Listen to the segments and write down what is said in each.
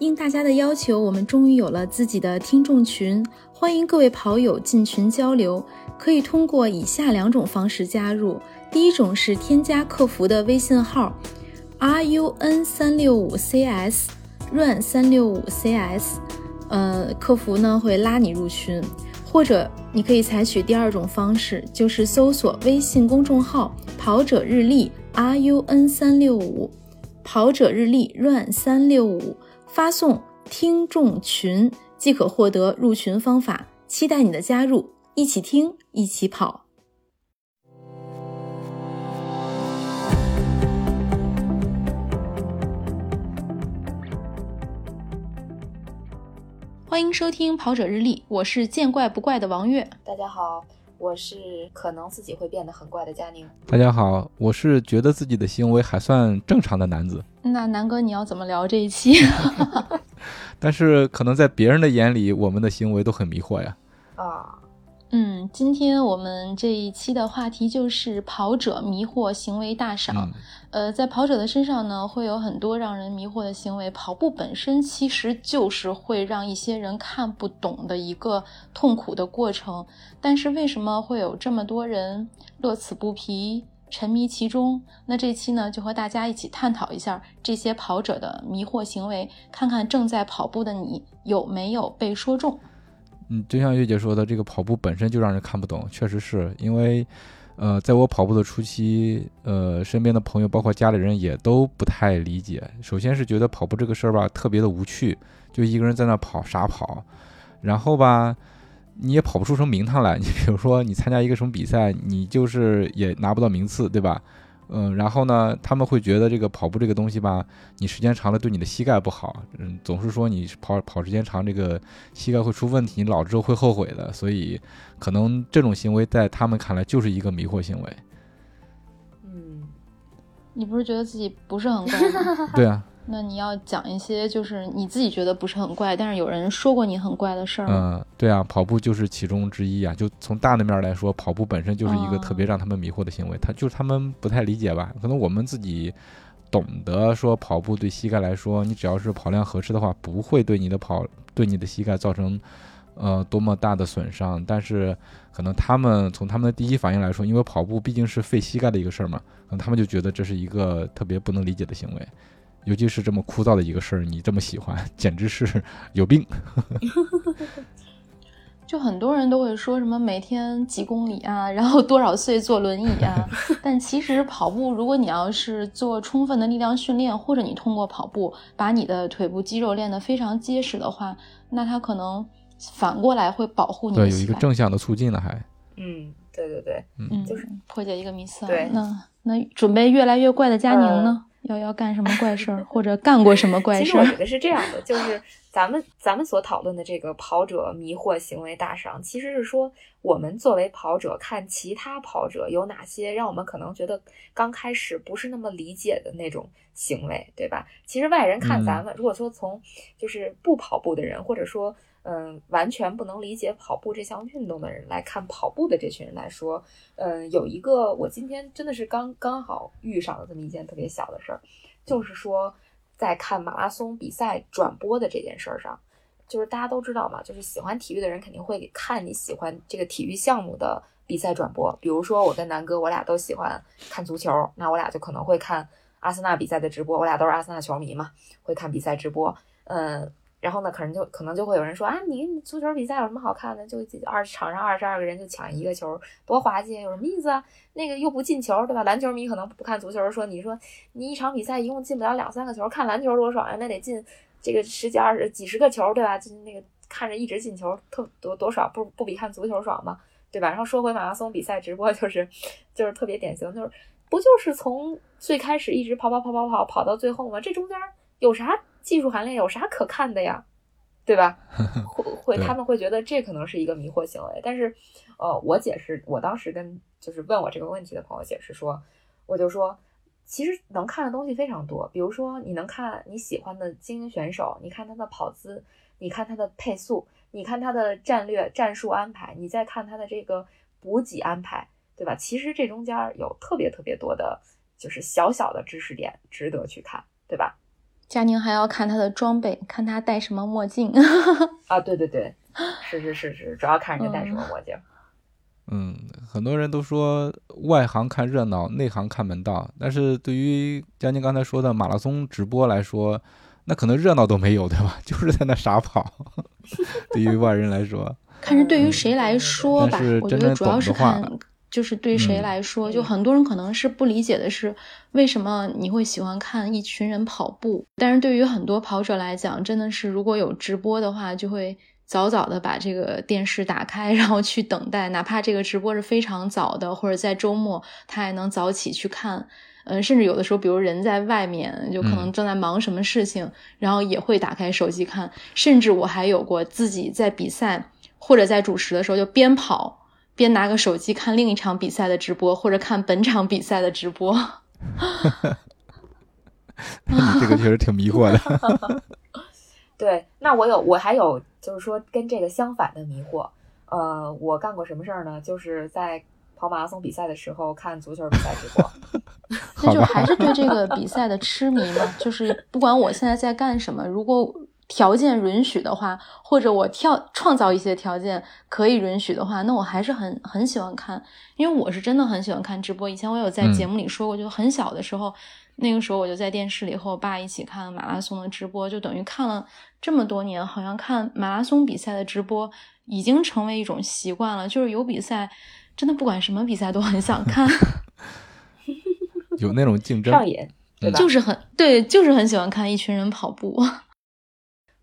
应大家的要求，我们终于有了自己的听众群，欢迎各位跑友进群交流。可以通过以下两种方式加入：第一种是添加客服的微信号 run 三六五 cs，run 三六五 cs，呃，客服呢会拉你入群；或者你可以采取第二种方式，就是搜索微信公众号“跑者日历 run 三六五”，跑者日历 run 三六五。发送听众群即可获得入群方法，期待你的加入，一起听，一起跑。欢迎收听跑者日历，我是见怪不怪的王悦。大家好。我是可能自己会变得很怪的佳宁。大家好，我是觉得自己的行为还算正常的男子。那南哥，你要怎么聊这一期？但是可能在别人的眼里，我们的行为都很迷惑呀。啊。嗯，今天我们这一期的话题就是跑者迷惑行为大赏。呃，在跑者的身上呢，会有很多让人迷惑的行为。跑步本身其实就是会让一些人看不懂的一个痛苦的过程。但是为什么会有这么多人乐此不疲、沉迷其中？那这期呢，就和大家一起探讨一下这些跑者的迷惑行为，看看正在跑步的你有没有被说中。就像月姐说的，这个跑步本身就让人看不懂，确实是因为，呃，在我跑步的初期，呃，身边的朋友包括家里人也都不太理解。首先是觉得跑步这个事儿吧，特别的无趣，就一个人在那跑傻跑，然后吧，你也跑不出什么名堂来。你比如说，你参加一个什么比赛，你就是也拿不到名次，对吧？嗯，然后呢，他们会觉得这个跑步这个东西吧，你时间长了对你的膝盖不好，嗯，总是说你跑跑时间长，这个膝盖会出问题，你老之后会后悔的，所以可能这种行为在他们看来就是一个迷惑行为。嗯，你不是觉得自己不是很怪吗？对啊。那你要讲一些就是你自己觉得不是很怪，但是有人说过你很怪的事儿吗？嗯，对啊，跑步就是其中之一啊。就从大的面来说，跑步本身就是一个特别让他们迷惑的行为。他就是他们不太理解吧？可能我们自己懂得说跑步对膝盖来说，你只要是跑量合适的话，不会对你的跑对你的膝盖造成呃多么大的损伤。但是可能他们从他们的第一反应来说，因为跑步毕竟是费膝盖的一个事儿嘛，可能他们就觉得这是一个特别不能理解的行为。尤其是这么枯燥的一个事儿，你这么喜欢，简直是有病。就很多人都会说什么每天几公里啊，然后多少岁坐轮椅啊。但其实跑步，如果你要是做充分的力量训练，或者你通过跑步把你的腿部肌肉练得非常结实的话，那它可能反过来会保护你。对，有一个正向的促进呢，还。嗯，对对对，嗯，就是破解一个迷思。对，那那准备越来越怪的佳宁呢？要要干什么怪事儿，或者干过什么怪事儿？其实我觉得是这样的，就是咱们咱们所讨论的这个跑者迷惑行为大赏，其实是说我们作为跑者看其他跑者有哪些让我们可能觉得刚开始不是那么理解的那种行为，对吧？其实外人看咱们，如果说从就是不跑步的人，或者说。嗯，完全不能理解跑步这项运动的人来看跑步的这群人来说，嗯，有一个我今天真的是刚刚好遇上了这么一件特别小的事儿，就是说在看马拉松比赛转播的这件事儿上，就是大家都知道嘛，就是喜欢体育的人肯定会看你喜欢这个体育项目的比赛转播，比如说我跟南哥，我俩都喜欢看足球，那我俩就可能会看阿森纳比赛的直播，我俩都是阿森纳球迷嘛，会看比赛直播，嗯。然后呢，可能就可能就会有人说啊，你足球比赛有什么好看的？就二场上二十二个人就抢一个球，多滑稽，有什么意思啊？那个又不进球，对吧？篮球迷可能不看足球，说你说你一场比赛一共进不了两三个球，看篮球多爽呀，那得进这个十几二十几十个球，对吧？就那个看着一直进球，特多多爽，不不比看足球爽吗？对吧？然后说回马拉松比赛直播，就是就是特别典型，就是不就是从最开始一直跑跑跑跑跑跑到最后吗？这中间有啥？技术含量有啥可看的呀，对吧？会会 他们会觉得这可能是一个迷惑行为，但是，呃，我解释，我当时跟就是问我这个问题的朋友解释说，我就说，其实能看的东西非常多，比如说你能看你喜欢的精英选手，你看他的跑姿，你看他的配速，你看他的战略战术安排，你再看他的这个补给安排，对吧？其实这中间有特别特别多的，就是小小的知识点值得去看，对吧？佳宁还要看他的装备，看他戴什么墨镜。啊，对对对，是是是是，主要看人家戴什么墨镜。嗯，很多人都说外行看热闹，内行看门道。但是对于佳宁刚才说的马拉松直播来说，那可能热闹都没有，对吧？就是在那傻跑。对于外人来说，看是对于谁来说吧，我觉得主要是看，就是对谁来说，就很多人可能是不理解的是，为什么你会喜欢看一群人跑步？但是对于很多跑者来讲，真的是如果有直播的话，就会。早早的把这个电视打开，然后去等待，哪怕这个直播是非常早的，或者在周末，他也能早起去看。嗯，甚至有的时候，比如人在外面，就可能正在忙什么事情，然后也会打开手机看。甚至我还有过自己在比赛或者在主持的时候，就边跑边拿个手机看另一场比赛的直播，或者看本场比赛的直播。你这个确实挺迷惑的。对，那我有，我还有，就是说跟这个相反的迷惑。呃，我干过什么事儿呢？就是在跑马拉松比赛的时候看足球比赛直播。那就还是对这个比赛的痴迷嘛。就是不管我现在在干什么，如果条件允许的话，或者我跳创造一些条件可以允许的话，那我还是很很喜欢看，因为我是真的很喜欢看直播。以前我有在节目里说过，就很小的时候。那个时候我就在电视里和我爸一起看马拉松的直播，就等于看了这么多年，好像看马拉松比赛的直播已经成为一种习惯了。就是有比赛，真的不管什么比赛都很想看，有那种竞争上瘾，对吧？就是很对，就是很喜欢看一群人跑步，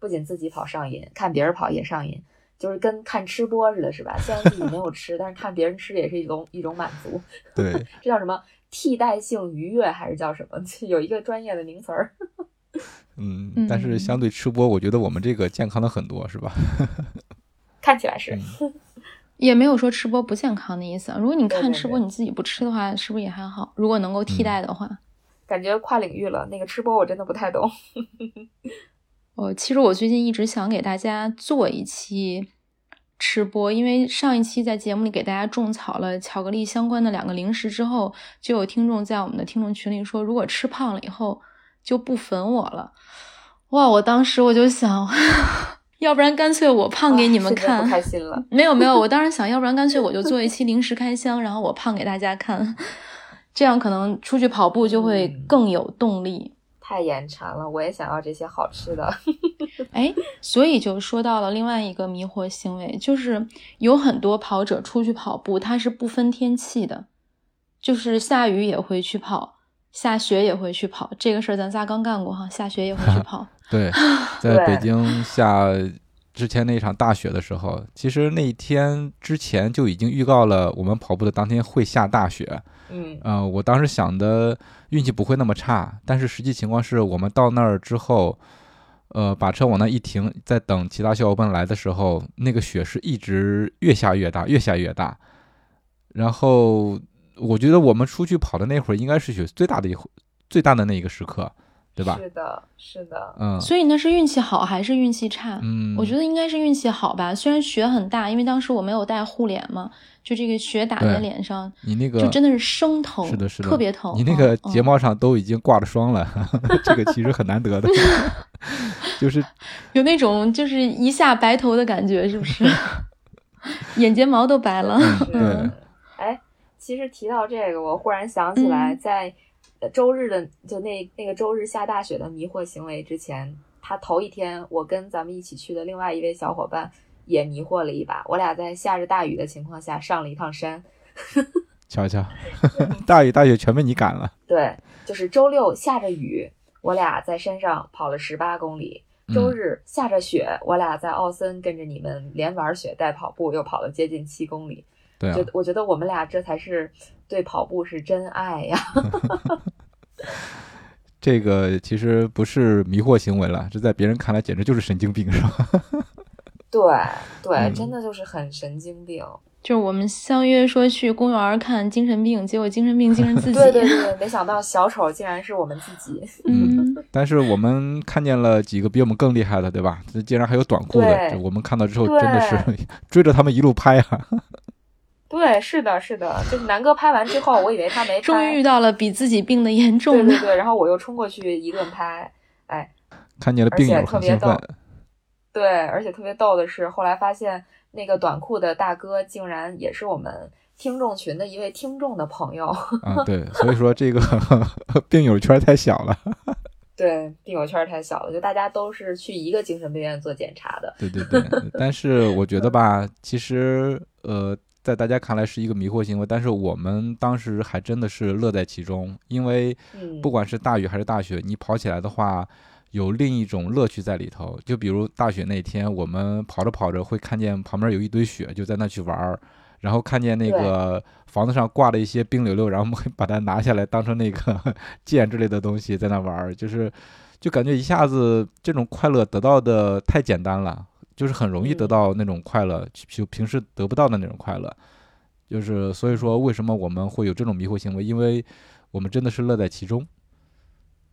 不仅自己跑上瘾，看别人跑也上瘾，就是跟看吃播似的，是吧？虽然自己没有吃，但是看别人吃也是一种一种满足。对，这叫什么？替代性愉悦还是叫什么？有一个专业的名词儿。嗯，但是相对吃播，我觉得我们这个健康的很多，是吧？看起来是，也没有说吃播不健康的意思。如果你看吃播你自己不吃的话，是不是也还好？如果能够替代的话，感觉跨领域了。那个吃播我真的不太懂。哦，其实我最近一直想给大家做一期。吃播，因为上一期在节目里给大家种草了巧克力相关的两个零食之后，就有听众在我们的听众群里说，如果吃胖了以后就不粉我了。哇，我当时我就想，要不然干脆我胖给你们看。开心了。没有没有，我当时想 要不然干脆我就做一期零食开箱，然后我胖给大家看，这样可能出去跑步就会更有动力。太眼馋了，我也想要这些好吃的。哎，所以就说到了另外一个迷惑行为，就是有很多跑者出去跑步，他是不分天气的，就是下雨也会去跑，下雪也会去跑。这个事儿咱仨刚干过哈，下雪也会去 跑。对，在北京下之前那场大雪的时候，其实那一天之前就已经预告了，我们跑步的当天会下大雪。嗯，呃，我当时想的运气不会那么差，但是实际情况是我们到那儿之后，呃，把车往那一停，在等其他小伙伴来的时候，那个雪是一直越下越大，越下越大。然后我觉得我们出去跑的那会儿，应该是雪最大的一回，最大的那一个时刻。对吧？是的，是的，嗯，所以那是运气好还是运气差？嗯，我觉得应该是运气好吧。虽然雪很大，因为当时我没有带护脸嘛，就这个雪打在脸上，你那个就真的是生疼，是的，是的，特别疼。你那个睫毛上都已经挂了霜了，这个其实很难得的，就是 有那种就是一下白头的感觉，是不是？眼睫毛都白了。对，哎，其实提到这个，我忽然想起来，在。周日的就那那个周日下大雪的迷惑行为之前，他头一天我跟咱们一起去的另外一位小伙伴也迷惑了一把。我俩在下着大雨的情况下上了一趟山，瞧瞧，大雨大雪全被你赶了。对，就是周六下着雨，我俩在山上跑了十八公里；周日下着雪，我俩在奥森跟着你们连玩雪带跑步，又跑了接近七公里。对，就我觉得我们俩这才是对跑步是真爱呀。这个其实不是迷惑行为了，这在别人看来简直就是神经病，是吧？对对，真的就是很神经病。就是我们相约说去公园看精神病，结果精神病竟然自己。对对对，没想到小丑竟然是我们自己。嗯，但是我们看见了几个比我们更厉害的，对吧？这竟然还有短裤的，我们看到之后真的是追着他们一路拍啊。对，是的，是的，就是南哥拍完之后，我以为他没拍，终于遇到了比自己病的严重的。对对对，然后我又冲过去一顿拍，哎，看见了病友很兴奋。对，而且特别逗的是，后来发现那个短裤的大哥竟然也是我们听众群的一位听众的朋友。啊，对，所以说这个 病友圈太小了。对，病友圈太小了，就大家都是去一个精神病院做检查的。对对对，但是我觉得吧，其实呃，在大家看来是一个迷惑行为，但是我们当时还真的是乐在其中，因为不管是大雨还是大雪，你跑起来的话。有另一种乐趣在里头，就比如大雪那天，我们跑着跑着会看见旁边有一堆雪，就在那去玩儿，然后看见那个房子上挂了一些冰溜溜，然后我们会把它拿下来当成那个 剑之类的东西在那玩儿，就是就感觉一下子这种快乐得到的太简单了，就是很容易得到那种快乐，就平时得不到的那种快乐，就是所以说为什么我们会有这种迷惑行为，因为我们真的是乐在其中。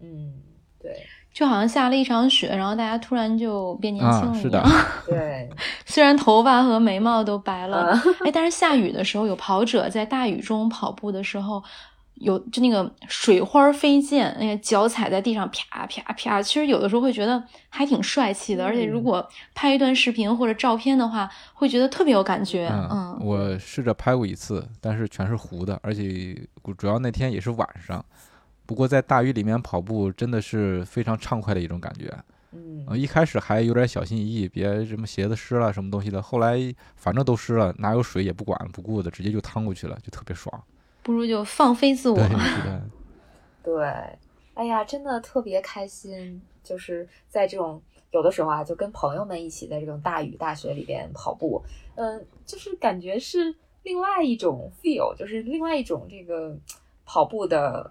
嗯，对。就好像下了一场雪，然后大家突然就变年轻了一样。对，虽然头发和眉毛都白了，哎，但是下雨的时候，有跑者在大雨中跑步的时候，有就那个水花飞溅，那个脚踩在地上啪啪啪，其实有的时候会觉得还挺帅气的。而且如果拍一段视频或者照片的话，会觉得特别有感觉。嗯，我试着拍过一次，但是全是糊的，而且主要那天也是晚上。不过在大雨里面跑步真的是非常畅快的一种感觉，嗯，一开始还有点小心翼翼，别什么鞋子湿了什么东西的。后来反正都湿了，哪有水也不管不顾的，直接就趟过去了，就特别爽。不如就放飞自我。对。对，哎呀，真的特别开心，就是在这种有的时候啊，就跟朋友们一起在这种大雨大雪里边跑步，嗯，就是感觉是另外一种 feel，就是另外一种这个跑步的。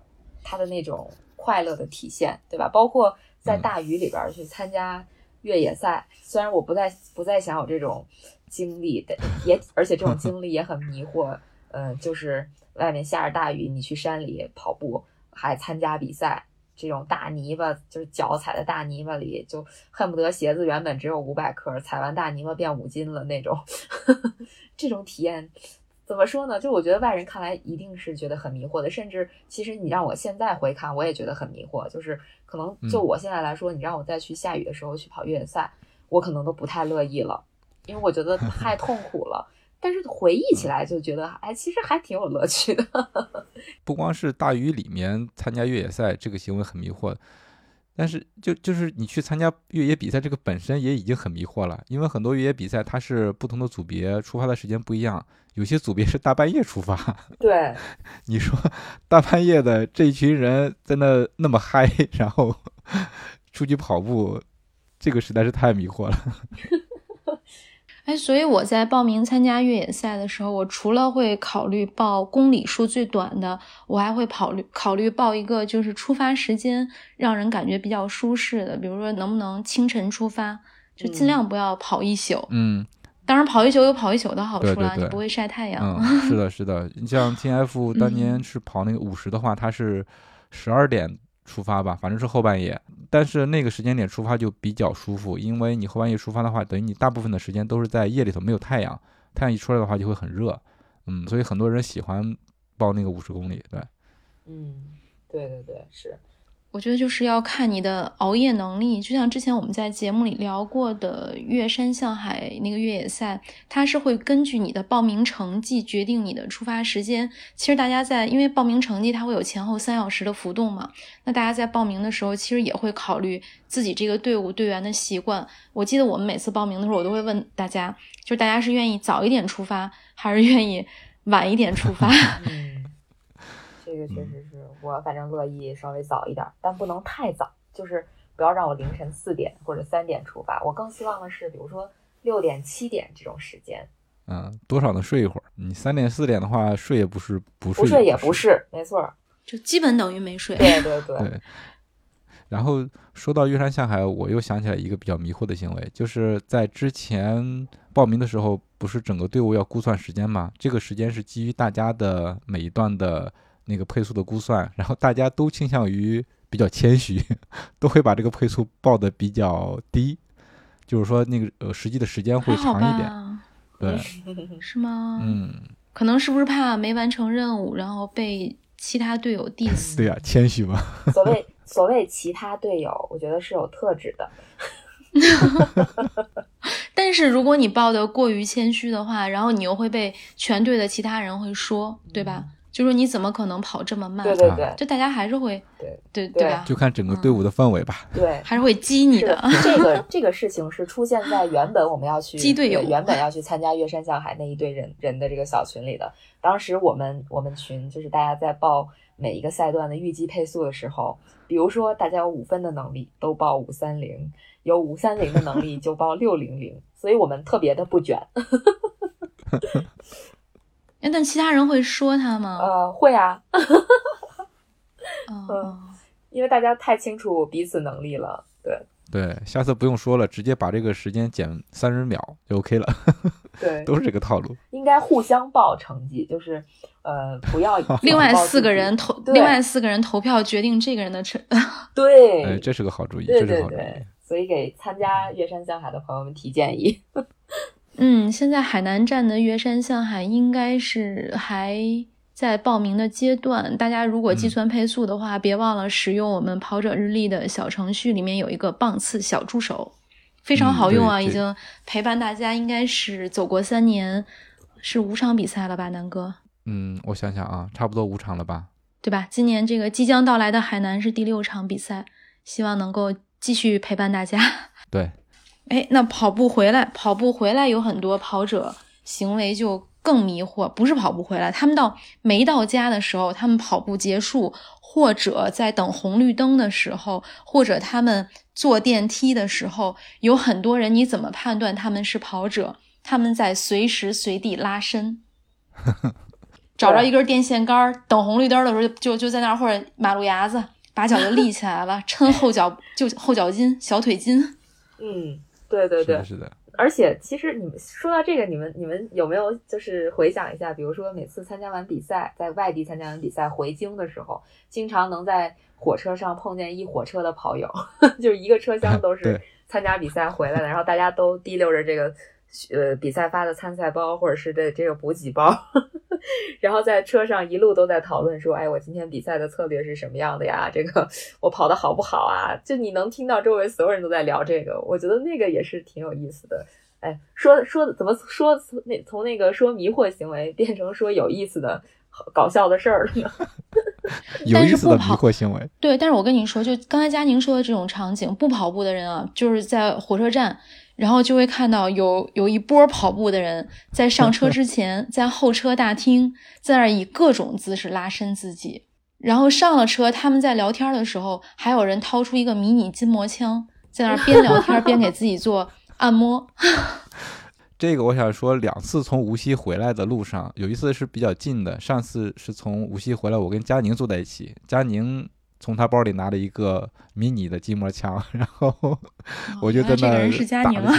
他的那种快乐的体现，对吧？包括在大雨里边去参加越野赛，虽然我不再不再想有这种经历的，也而且这种经历也很迷惑。嗯，就是外面下着大雨，你去山里跑步，还参加比赛，这种大泥巴，就是脚踩在大泥巴里，就恨不得鞋子原本只有五百克，踩完大泥巴变五斤了那种，这种体验。怎么说呢？就我觉得外人看来一定是觉得很迷惑的，甚至其实你让我现在回看，我也觉得很迷惑。就是可能就我现在来说，你让我再去下雨的时候去跑越野赛，我可能都不太乐意了，因为我觉得太痛苦了。但是回忆起来就觉得，哎，其实还挺有乐趣的。不光是大雨里面参加越野赛这个行为很迷惑。但是，就就是你去参加越野比赛，这个本身也已经很迷惑了，因为很多越野比赛它是不同的组别，出发的时间不一样，有些组别是大半夜出发。对，你说大半夜的这一群人在那那么嗨，然后 出去跑步，这个实在是太迷惑了。哎，所以我在报名参加越野赛的时候，我除了会考虑报公里数最短的，我还会考虑考虑报一个就是出发时间让人感觉比较舒适的，比如说能不能清晨出发，就尽量不要跑一宿。嗯，当然跑一宿有跑一宿的好处了，你不会晒太阳。嗯，是的，是的。你像 T F 当年是跑那个五十的话，它是十二点。出发吧，反正是后半夜，但是那个时间点出发就比较舒服，因为你后半夜出发的话，等于你大部分的时间都是在夜里头，没有太阳，太阳一出来的话就会很热，嗯，所以很多人喜欢报那个五十公里，对，嗯，对对对，是。我觉得就是要看你的熬夜能力，就像之前我们在节目里聊过的越山向海那个越野赛，它是会根据你的报名成绩决定你的出发时间。其实大家在因为报名成绩它会有前后三小时的浮动嘛，那大家在报名的时候其实也会考虑自己这个队伍队员的习惯。我记得我们每次报名的时候，我都会问大家，就是大家是愿意早一点出发，还是愿意晚一点出发？这个确实是我反正乐意稍微早一点，但不能太早，就是不要让我凌晨四点或者三点出发。我更希望的是，比如说六点、七点这种时间。嗯，多少能睡一会儿。你三点、四点的话，睡也不是不睡，不睡也不是，没错，就基本等于没睡。对对对。然后说到越山向海，我又想起来一个比较迷惑的行为，就是在之前报名的时候，不是整个队伍要估算时间吗？这个时间是基于大家的每一段的。那个配速的估算，然后大家都倾向于比较谦虚，都会把这个配速报的比较低，就是说那个呃实际的时间会长一点，对，是吗？嗯，可能是不是怕没完成任务，然后被其他队友 diss？对呀，谦虚嘛。所谓所谓其他队友，我觉得是有特质的。但是如果你报的过于谦虚的话，然后你又会被全队的其他人会说，对吧？就说你怎么可能跑这么慢？对对对，就大家还是会对对对吧？就看整个队伍的氛围吧。对，还是会激你的。这个 这个事情是出现在原本我们要去激队友，原本要去参加月山向海那一队人人的这个小群里的。当时我们我们群就是大家在报每一个赛段的预计配速的时候，比如说大家有五分的能力都报五三零，有五三零的能力就报六零零，所以我们特别的不卷。哎，但其他人会说他吗？呃，会啊。嗯，因为大家太清楚彼此能力了。对对，下次不用说了，直接把这个时间减三十秒就 OK 了。对，都是这个套路。应该互相报成绩，就是呃，不要 另外四个人投，另外四个人投票决定这个人的成。对，哎，这是个好主意，对对对。所以给参加岳山向海的朋友们提建议。嗯，现在海南站的岳山向海应该是还在报名的阶段。大家如果计算配速的话，别忘了使用我们跑者日历的小程序，里面有一个棒次小助手，非常好用啊！已经陪伴大家，应该是走过三年，是五场比赛了吧，南哥？嗯，我想想啊，差不多五场了吧？对吧？今年这个即将到来的海南是第六场比赛，希望能够继续陪伴大家。对。哎，那跑步回来，跑步回来有很多跑者行为就更迷惑。不是跑步回来，他们到没到家的时候，他们跑步结束，或者在等红绿灯的时候，或者他们坐电梯的时候，有很多人，你怎么判断他们是跑者？他们在随时随地拉伸，找着一根电线杆，等红绿灯的时候就就在那儿，或者马路牙子，把脚就立起来了，抻后脚就后脚筋、小腿筋。嗯。对对对，是的。而且其实你们说到这个，你们你们有没有就是回想一下，比如说每次参加完比赛，在外地参加完比赛回京的时候，经常能在火车上碰见一火车的跑友，就是一个车厢都是参加比赛回来的，然后大家都提溜着这个。呃，比赛发的参赛包，或者是这这个补给包，然后在车上一路都在讨论说，哎，我今天比赛的策略是什么样的呀？这个我跑的好不好啊？就你能听到周围所有人都在聊这个，我觉得那个也是挺有意思的。哎，说说怎么说那从那个说迷惑行为变成说有意思的搞笑的事儿了呢？有意思的迷惑行为，对，但是我跟你说，就刚才佳宁说的这种场景，不跑步的人啊，就是在火车站。然后就会看到有有一波跑步的人在上车之前，在候车大厅在那儿以各种姿势拉伸自己。然后上了车，他们在聊天的时候，还有人掏出一个迷你筋膜枪，在那儿边聊天边给自己做按摩。这个我想说，两次从无锡回来的路上，有一次是比较近的，上次是从无锡回来，我跟佳宁坐在一起，佳宁。从他包里拿了一个迷你的筋膜枪，然后我就在那打了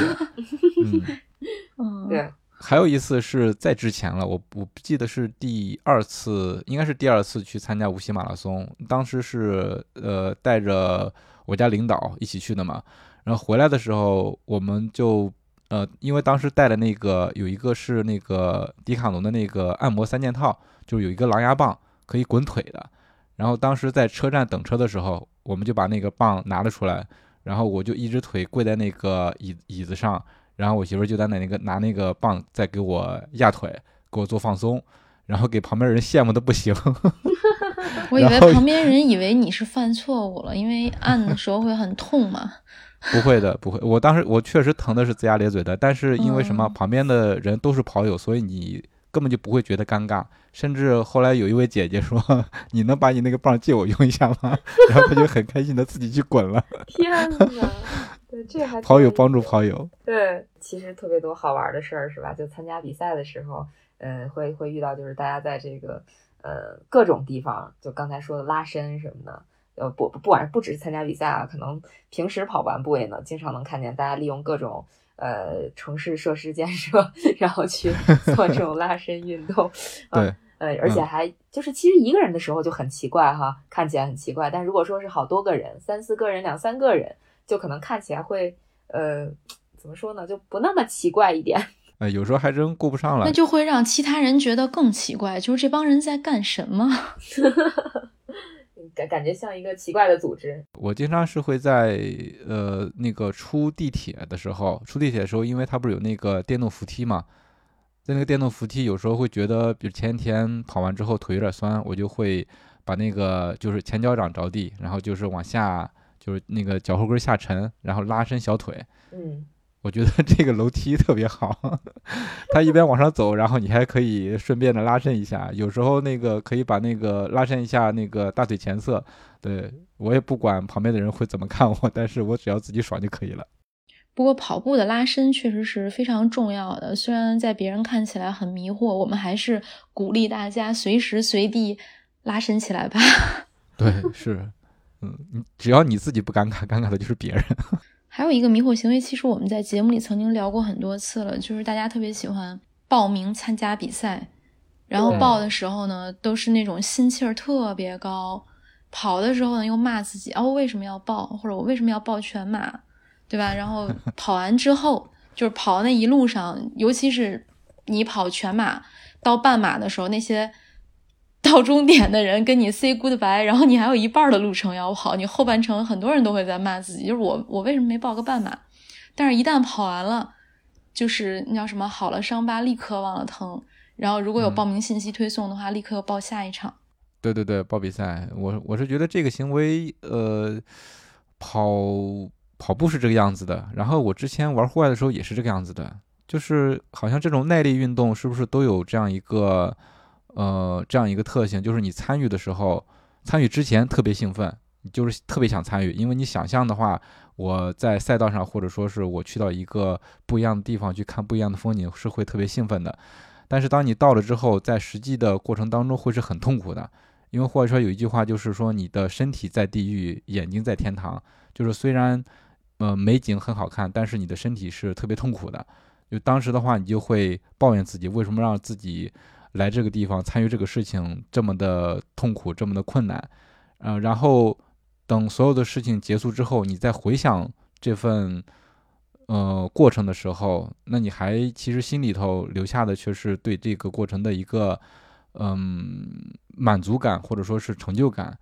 嗯，对。还有一次是在之前了，我我不记得是第二次，应该是第二次去参加无锡马拉松。当时是呃带着我家领导一起去的嘛。然后回来的时候，我们就呃因为当时带的那个有一个是那个迪卡侬的那个按摩三件套，就是有一个狼牙棒可以滚腿的。然后当时在车站等车的时候，我们就把那个棒拿了出来，然后我就一只腿跪在那个椅椅子上，然后我媳妇就在那那个拿那个棒在给我压腿，给我做放松，然后给旁边人羡慕的不行。我以为旁边人以为你是犯错误了，因为按的时候会很痛嘛。不会的，不会。我当时我确实疼的是龇牙咧嘴的，但是因为什么，旁边的人都是跑友，所以你。根本就不会觉得尴尬，甚至后来有一位姐姐说：“ 你能把你那个棒借我用一下吗？” 然后她就很开心的自己去滚了。天哪！对，这还跑友帮助跑友。对，其实特别多好玩的事儿，是吧？就参加比赛的时候，嗯，会会遇到，就是大家在这个呃各种地方，就刚才说的拉伸什么的，呃，不不管不只是参加比赛啊，可能平时跑完步也能经常能看见大家利用各种。呃，城市设施建设，然后去 做这种拉伸运动，对，呃，而且还就是，其实一个人的时候就很奇怪哈，看起来很奇怪，但如果说是好多个人，三四个人、两三个人，就可能看起来会，呃，怎么说呢，就不那么奇怪一点。呃，有时候还真顾不上了，那就会让其他人觉得更奇怪，就是这帮人在干什么？感感觉像一个奇怪的组织。我经常是会在呃那个出地铁的时候，出地铁的时候，因为它不是有那个电动扶梯嘛，在那个电动扶梯有时候会觉得，比如前一天跑完之后腿有点酸，我就会把那个就是前脚掌着地，然后就是往下就是那个脚后跟下沉，然后拉伸小腿。嗯。我觉得这个楼梯特别好，它一边往上走，然后你还可以顺便的拉伸一下。有时候那个可以把那个拉伸一下那个大腿前侧。对我也不管旁边的人会怎么看我，但是我只要自己爽就可以了。不过跑步的拉伸确实是非常重要的，虽然在别人看起来很迷惑，我们还是鼓励大家随时随地拉伸起来吧。对，是，嗯，只要你自己不尴尬，尴尬的就是别人。还有一个迷惑行为，其实我们在节目里曾经聊过很多次了，就是大家特别喜欢报名参加比赛，然后报的时候呢，都是那种心气儿特别高，跑的时候呢又骂自己，哦，为什么要报，或者我为什么要报全马，对吧？然后 跑完之后，就是跑那一路上，尤其是你跑全马到半马的时候，那些。到终点的人跟你 say goodbye，然后你还有一半的路程要跑，你后半程很多人都会在骂自己，就是我我为什么没报个半马？但是，一旦跑完了，就是那叫什么好了伤疤立刻忘了疼。然后，如果有报名信息推送的话，立刻又报下一场。对对对，报比赛，我我是觉得这个行为，呃，跑跑步是这个样子的。然后我之前玩户外的时候也是这个样子的，就是好像这种耐力运动是不是都有这样一个。呃，这样一个特性就是你参与的时候，参与之前特别兴奋，就是特别想参与，因为你想象的话，我在赛道上或者说是我去到一个不一样的地方去看不一样的风景，是会特别兴奋的。但是当你到了之后，在实际的过程当中会是很痛苦的，因为或者说有一句话就是说，你的身体在地狱，眼睛在天堂，就是虽然呃美景很好看，但是你的身体是特别痛苦的。就当时的话，你就会抱怨自己为什么让自己。来这个地方参与这个事情这么的痛苦，这么的困难，呃，然后等所有的事情结束之后，你再回想这份呃过程的时候，那你还其实心里头留下的却是对这个过程的一个嗯满足感或者说是成就感，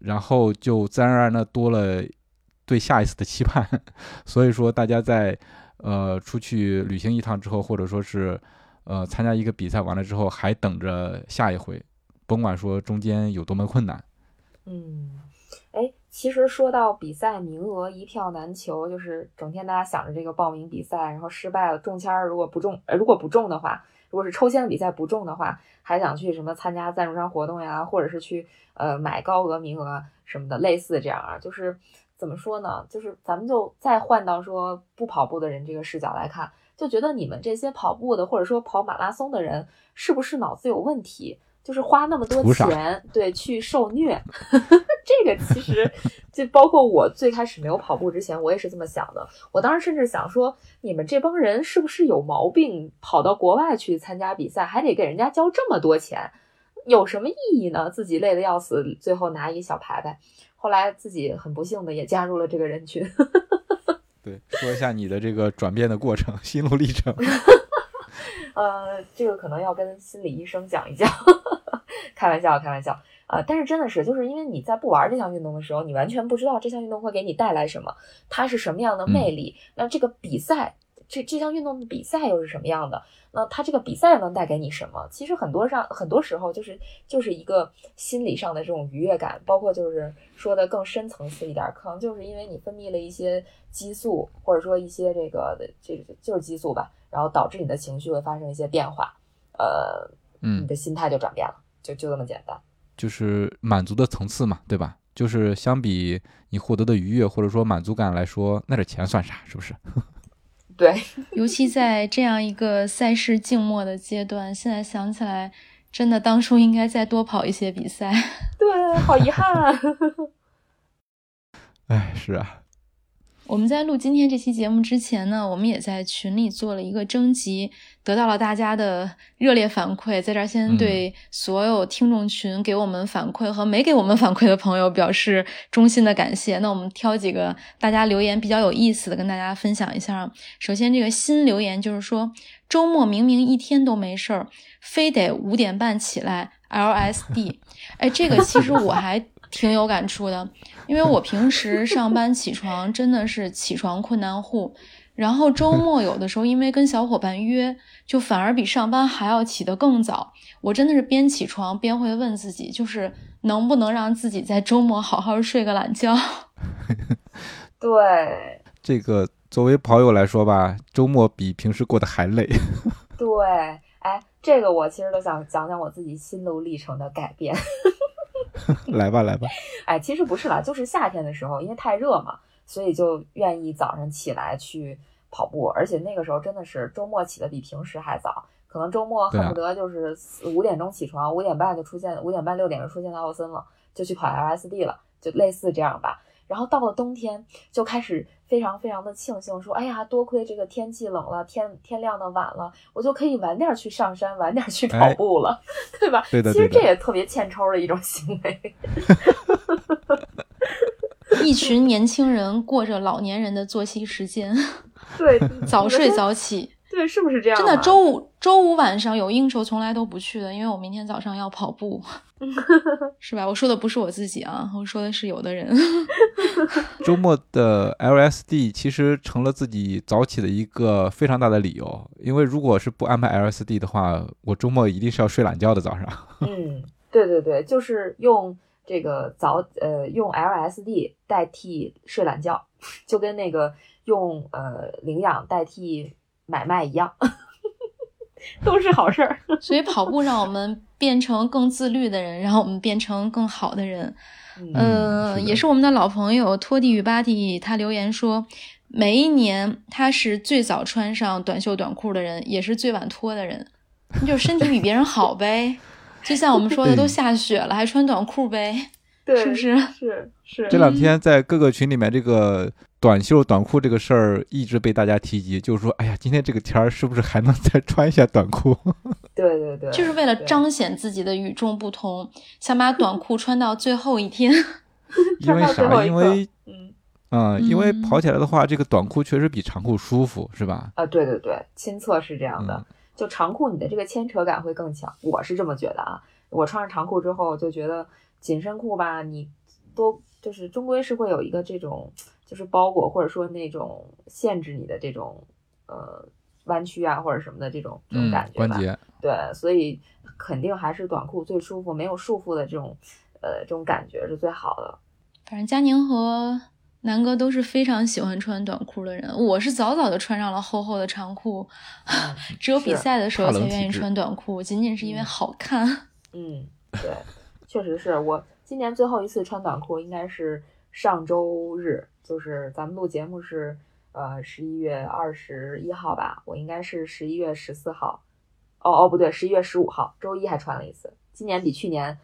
然后就自然而然的多了对下一次的期盼。所以说，大家在呃出去旅行一趟之后，或者说是。呃，参加一个比赛完了之后，还等着下一回，甭管说中间有多么困难。嗯，哎，其实说到比赛名额一票难求，就是整天大家想着这个报名比赛，然后失败了中签儿，如果不中，呃，如果不中的话，如果是抽签的比赛不中的话，还想去什么参加赞助商活动呀，或者是去呃买高额名额什么的，类似这样啊，就是怎么说呢？就是咱们就再换到说不跑步的人这个视角来看。就觉得你们这些跑步的，或者说跑马拉松的人，是不是脑子有问题？就是花那么多钱，对，去受虐。这个其实就包括我最开始没有跑步之前，我也是这么想的。我当时甚至想说，你们这帮人是不是有毛病？跑到国外去参加比赛，还得给人家交这么多钱，有什么意义呢？自己累得要死，最后拿一小牌牌。后来自己很不幸的也加入了这个人群。对，说一下你的这个转变的过程、心路历程。呃，这个可能要跟心理医生讲一讲，开玩笑，开玩笑。呃，但是真的是，就是因为你在不玩这项运动的时候，你完全不知道这项运动会给你带来什么，它是什么样的魅力。那这个比赛，这这项运动的比赛又是什么样的？那它这个比赛能带给你什么？其实很多上很多时候就是就是一个心理上的这种愉悦感，包括就是说的更深层次一点，可能就是因为你分泌了一些激素，或者说一些这个这个就是激素吧，然后导致你的情绪会发生一些变化，呃，嗯，你的心态就转变了，就就这么简单，就是满足的层次嘛，对吧？就是相比你获得的愉悦或者说满足感来说，那点钱算啥？是不是？对，尤其在这样一个赛事静默的阶段，现在想起来，真的当初应该再多跑一些比赛。对，好遗憾。啊哎，是啊。我们在录今天这期节目之前呢，我们也在群里做了一个征集，得到了大家的热烈反馈。在这儿先对所有听众群给我们反馈和没给我们反馈的朋友表示衷心的感谢。那我们挑几个大家留言比较有意思的跟大家分享一下。首先，这个新留言就是说，周末明明一天都没事儿，非得五点半起来 LSD。哎，这个其实我还。挺有感触的，因为我平时上班起床真的是起床困难户，然后周末有的时候因为跟小伙伴约，就反而比上班还要起得更早。我真的是边起床边会问自己，就是能不能让自己在周末好好睡个懒觉。对，这个作为跑友来说吧，周末比平时过得还累。对，哎，这个我其实都想讲讲我自己心路历程的改变。来吧，来吧。哎，其实不是啦，就是夏天的时候，因为太热嘛，所以就愿意早上起来去跑步，而且那个时候真的是周末起的比平时还早，可能周末恨不得就是五点钟起床，五点半就出现，五点半六点就出现在奥森了，就去跑 LSD 了，就类似这样吧。然后到了冬天，就开始非常非常的庆幸，说：“哎呀，多亏这个天气冷了，天天亮的晚了，我就可以晚点去上山，晚点去跑步了，对吧？”对的。其实这也特别欠抽的一种行为。一群年轻人过着老年人的作息时间，对，早睡早起。对，是不是这样？真的，周五周五晚上有应酬，从来都不去的，因为我明天早上要跑步，是吧？我说的不是我自己啊，我说的是有的人。周末的 LSD 其实成了自己早起的一个非常大的理由，因为如果是不安排 LSD 的话，我周末一定是要睡懒觉的早上。嗯，对对对，就是用这个早呃用 LSD 代替睡懒觉，就跟那个用呃领养代替。买卖一样，都是好事儿。所以跑步让我们变成更自律的人，让我们变成更好的人。嗯，也是我们的老朋友托蒂与巴蒂，他留言说，每一年他是最早穿上短袖短裤的人，也是最晚脱的人。就身体比别人好呗。就像我们说的，都下雪了还穿短裤呗，是不是？是是。这两天在各个群里面，这个。短袖短裤这个事儿一直被大家提及，就是说，哎呀，今天这个天儿是不是还能再穿一下短裤？对对对，就是为了彰显自己的与众不同，想把短裤穿到最后一天。因为啥？因为嗯嗯，因为跑起来的话，这个短裤确实比长裤舒服，是吧？啊，对对对，亲测是这样的，就长裤你的这个牵扯感会更强，我是这么觉得啊。我穿上长裤之后就觉得紧身裤吧，你多就是终归是会有一个这种。就是包裹或者说那种限制你的这种呃弯曲啊或者什么的这种这种感觉吧，对，所以肯定还是短裤最舒服，没有束缚的这种呃这种感觉是最好的。反正佳宁和南哥都是非常喜欢穿短裤的人，我是早早的穿上了厚厚的长裤，只有比赛的时候才愿意穿短裤，仅仅是因为好看。嗯，对，确实是我今年最后一次穿短裤应该是上周日。就是咱们录节目是，呃，十一月二十一号吧，我应该是十一月十四号，哦哦不对，十一月十五号，周一还穿了一次。今年比去年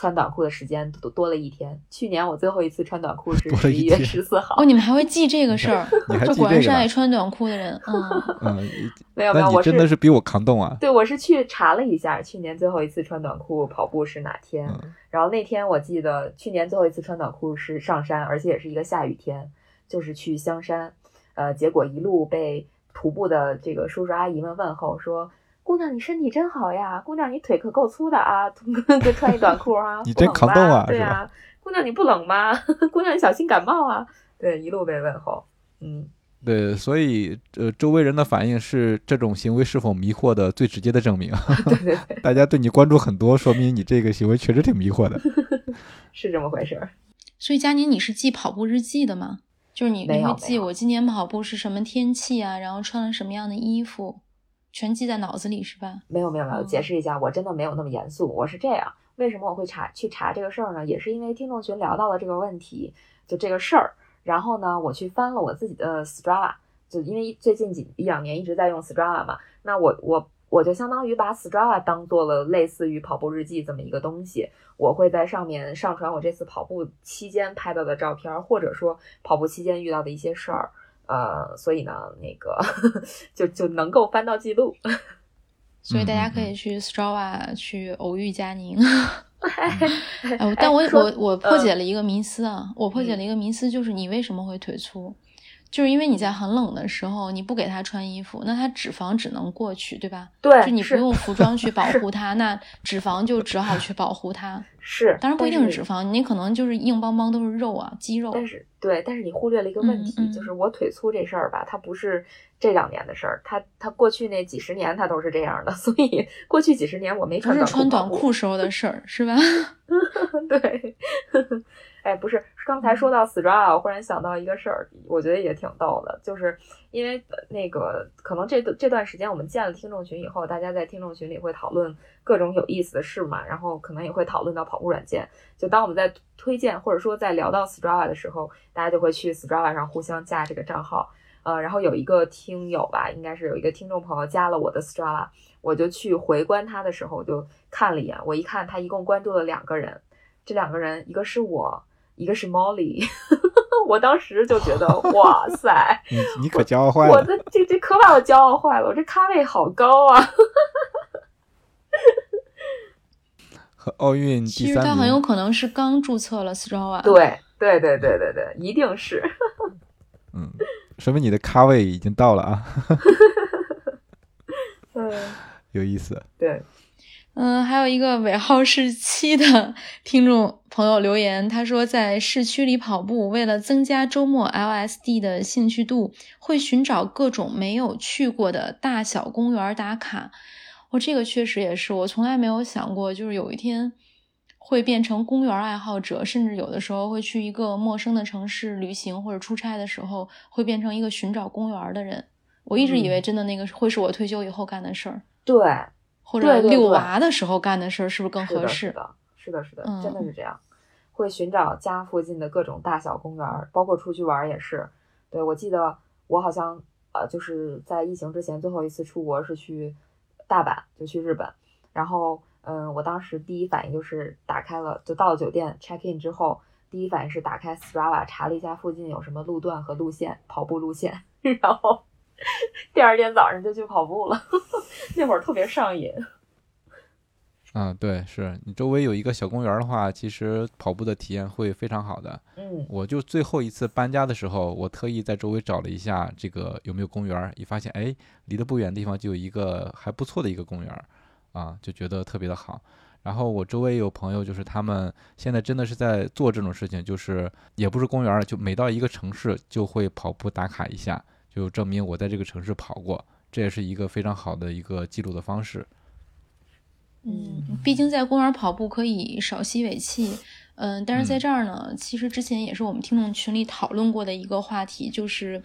穿短裤的时间多多了一天。去年我最后一次穿短裤是十一月十四号。哦，你们还会记这个事儿？这果然是爱穿短裤的人。嗯嗯，没有没有，我真的是比我抗冻啊。对，我是去查了一下，去年最后一次穿短裤跑步是哪天。然后那天我记得去年最后一次穿短裤是上山，而且也是一个下雨天，就是去香山。呃，结果一路被徒步的这个叔叔阿姨们问候，说：“姑娘，你身体真好呀！姑娘，你腿可够粗的啊！就穿一短裤啊，你真抗冻啊，对呀。姑娘，你不冷吗？姑娘，你小心感冒啊！对，一路被问候，嗯。”对，所以呃，周围人的反应是这种行为是否迷惑的最直接的证明。对对对，大家对你关注很多，说明你这个行为确实挺迷惑的。是这么回事儿。所以佳宁，你是记跑步日记的吗？就是你你会记我今年跑步是什么天气啊，然后穿了什么样的衣服，全记在脑子里是吧？没有没有没有，解释一下，我真的没有那么严肃。我是这样，为什么我会查去查这个事儿呢？也是因为听众群聊到了这个问题，就这个事儿。然后呢，我去翻了我自己的 Strava，就因为最近几一两年一直在用 Strava 嘛，那我我我就相当于把 Strava 当做了类似于跑步日记这么一个东西，我会在上面上传我这次跑步期间拍到的照片，或者说跑步期间遇到的一些事儿，呃，所以呢，那个 就就能够翻到记录，所以大家可以去 Strava 去偶遇佳宁。但我我我破解了一个迷思啊！我破解了一个迷思，就是你为什么会腿粗？就是因为你在很冷的时候，你不给它穿衣服，那它脂肪只能过去，对吧？对，就你不用服装去 保护它，那脂肪就只好去保护它。是，当然不一定是脂肪，你可能就是硬邦邦都是肉啊，肌肉。但是对，但是你忽略了一个问题，就是我腿粗这事儿吧，它不是这两年的事儿，它它过去那几十年它都是这样的，所以过去几十年我没穿短裤。穿短裤时候的事儿是吧？对。哎，不是，刚才说到 Strava，我忽然想到一个事儿，我觉得也挺逗的，就是因为那个可能这这段时间我们建了听众群以后，大家在听众群里会讨论各种有意思的事嘛，然后可能也会讨论到跑步软件。就当我们在推荐或者说在聊到 Strava 的时候，大家就会去 Strava 上互相加这个账号。呃，然后有一个听友吧，应该是有一个听众朋友加了我的 Strava，我就去回关他的时候我就看了一眼，我一看他一共关注了两个人，这两个人一个是我。一个是 Molly，我当时就觉得 哇塞，你你可骄傲坏了，我的这这可把我骄傲坏了，我这咖位好高啊！和奥运第三其实他很有可能是刚注册了 Strava，对对对对对对，一定是。嗯，说明你的咖位已经到了啊。嗯，有意思。对。嗯，还有一个尾号是七的 听众朋友留言，他说在市区里跑步，为了增加周末 LSD 的兴趣度，会寻找各种没有去过的大小公园打卡。我这个确实也是，我从来没有想过，就是有一天会变成公园爱好者，甚至有的时候会去一个陌生的城市旅行或者出差的时候，会变成一个寻找公园的人。我一直以为真的那个会是我退休以后干的事儿。对。或者遛娃的时候干的事儿是不是更合适？是的，是的，是的，真的是这样。会寻找家附近的各种大小公园，包括出去玩也是。对我记得我好像呃，就是在疫情之前最后一次出国是去大阪，就去日本。然后嗯，我当时第一反应就是打开了，就到了酒店 check in 之后，第一反应是打开 Strava 查了一下附近有什么路段和路线，跑步路线，然后。第二天早上就去跑步了，那会儿特别上瘾。嗯，对，是你周围有一个小公园的话，其实跑步的体验会非常好的。嗯，我就最后一次搬家的时候，我特意在周围找了一下这个有没有公园，一发现，哎，离得不远的地方就有一个还不错的一个公园，啊，就觉得特别的好。然后我周围有朋友，就是他们现在真的是在做这种事情，就是也不是公园了，就每到一个城市就会跑步打卡一下。就证明我在这个城市跑过，这也是一个非常好的一个记录的方式。嗯，毕竟在公园跑步可以少吸尾气，嗯，但是在这儿呢，其实之前也是我们听众群里讨论过的一个话题，就是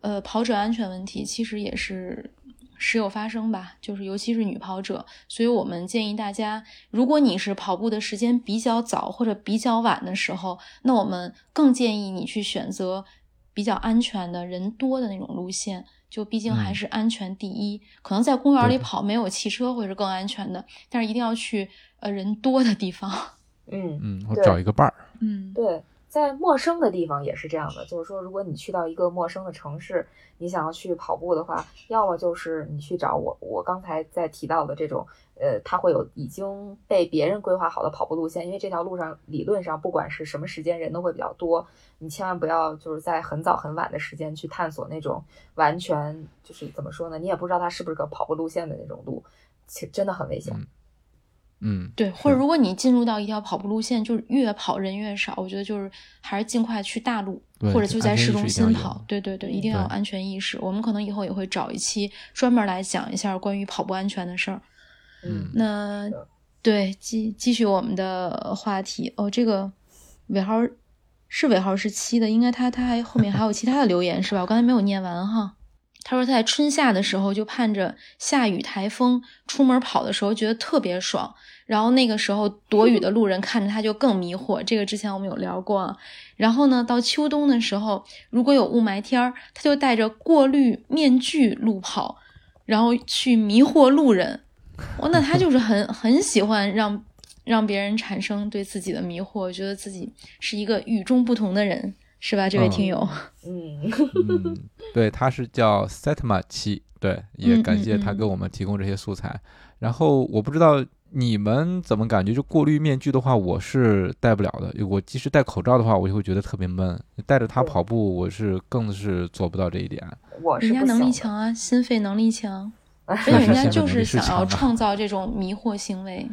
呃跑者安全问题，其实也是时有发生吧，就是尤其是女跑者，所以我们建议大家，如果你是跑步的时间比较早或者比较晚的时候，那我们更建议你去选择。比较安全的人多的那种路线，就毕竟还是安全第一。可能在公园里跑没有汽车会是更安全的，但是一定要去呃人多的地方。嗯嗯，我找一个伴儿。嗯，对。在陌生的地方也是这样的，就是说，如果你去到一个陌生的城市，你想要去跑步的话，要么就是你去找我我刚才在提到的这种，呃，它会有已经被别人规划好的跑步路线，因为这条路上理论上不管是什么时间人都会比较多，你千万不要就是在很早很晚的时间去探索那种完全就是怎么说呢，你也不知道它是不是个跑步路线的那种路，其实真的很危险。嗯，对，或者如果你进入到一条跑步路线，就是越跑人越少，我觉得就是还是尽快去大路，或者就在市中心跑。对对对，一定要有安全意识。我们可能以后也会找一期专门来讲一下关于跑步安全的事儿。嗯，那对继继续我们的话题哦，这个尾号是尾号是七的，应该他他还后面还有其他的留言是吧？我刚才没有念完哈。他说他在春夏的时候就盼着下雨台风出门跑的时候觉得特别爽。然后那个时候躲雨的路人看着他就更迷惑，这个之前我们有聊过。然后呢，到秋冬的时候，如果有雾霾天儿，他就戴着过滤面具路跑，然后去迷惑路人。哦，那他就是很很喜欢让让别人产生对自己的迷惑，觉得自己是一个与众不同的人，是吧？这位听友，嗯嗯，对，他是叫 Setma 七，对，也感谢他给我们提供这些素材。然后我不知道。你们怎么感觉？就过滤面具的话，我是戴不了的。我即使戴口罩的话，我就会觉得特别闷。戴着它跑步，我是更是做不到这一点。我是人家能力强啊，心肺能力强，而且人家就是想要创造这种迷惑行为。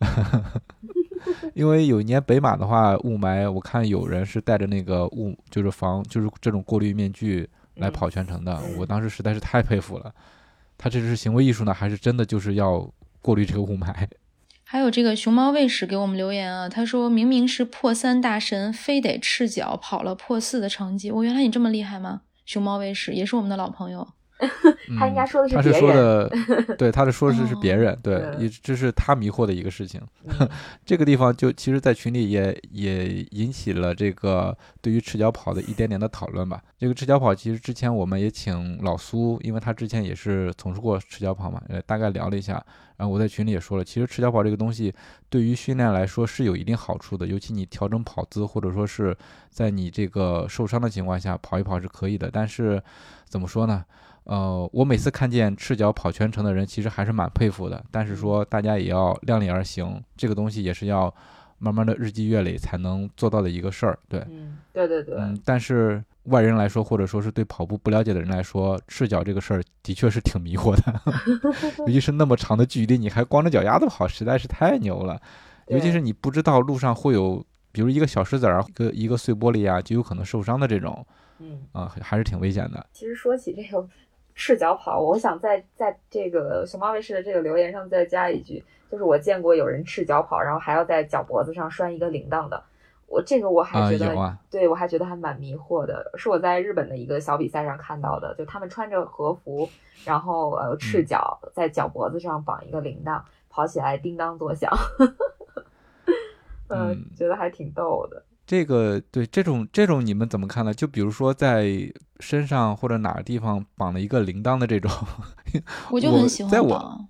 因为有一年北马的话，雾霾，我看有人是戴着那个雾，就是防，就是这种过滤面具来跑全程的。我当时实在是太佩服了。他这是行为艺术呢，还是真的就是要？过滤这个雾霾，还有这个熊猫卫士给我们留言啊，他说明明是破三大神，非得赤脚跑了破四的成绩。我原来你这么厉害吗？熊猫卫士也是我们的老朋友。他应该说的是他是说的，对，他的说是是别人，对，也这是他迷惑的一个事情。这个地方就其实，在群里也也引起了这个对于赤脚跑的一点点的讨论吧。这个赤脚跑，其实之前我们也请老苏，因为他之前也是从事过赤脚跑嘛，呃，大概聊了一下。然后我在群里也说了，其实赤脚跑这个东西对于训练来说是有一定好处的，尤其你调整跑姿，或者说是在你这个受伤的情况下跑一跑是可以的。但是怎么说呢？呃，我每次看见赤脚跑全程的人，其实还是蛮佩服的。但是说大家也要量力而行，这个东西也是要慢慢的日积月累才能做到的一个事儿。对，嗯，对对对。嗯，但是外人来说，或者说是对跑步不了解的人来说，赤脚这个事儿的确是挺迷惑的，尤其是那么长的距离，你还光着脚丫子跑，实在是太牛了。尤其是你不知道路上会有，比如一个小石子儿、一个一个碎玻璃啊，就有可能受伤的这种，嗯，啊，还是挺危险的。其实说起这个。赤脚跑，我想在在这个熊猫卫视的这个留言上再加一句，就是我见过有人赤脚跑，然后还要在脚脖子上拴一个铃铛的。我这个我还觉得，对我还觉得还蛮迷惑的。是我在日本的一个小比赛上看到的，就他们穿着和服，然后呃赤脚在脚脖子上绑一个铃铛，跑起来叮当作响。嗯，觉得还挺逗的。这个对这种这种你们怎么看呢？就比如说在身上或者哪个地方绑了一个铃铛的这种，我就很喜欢绑，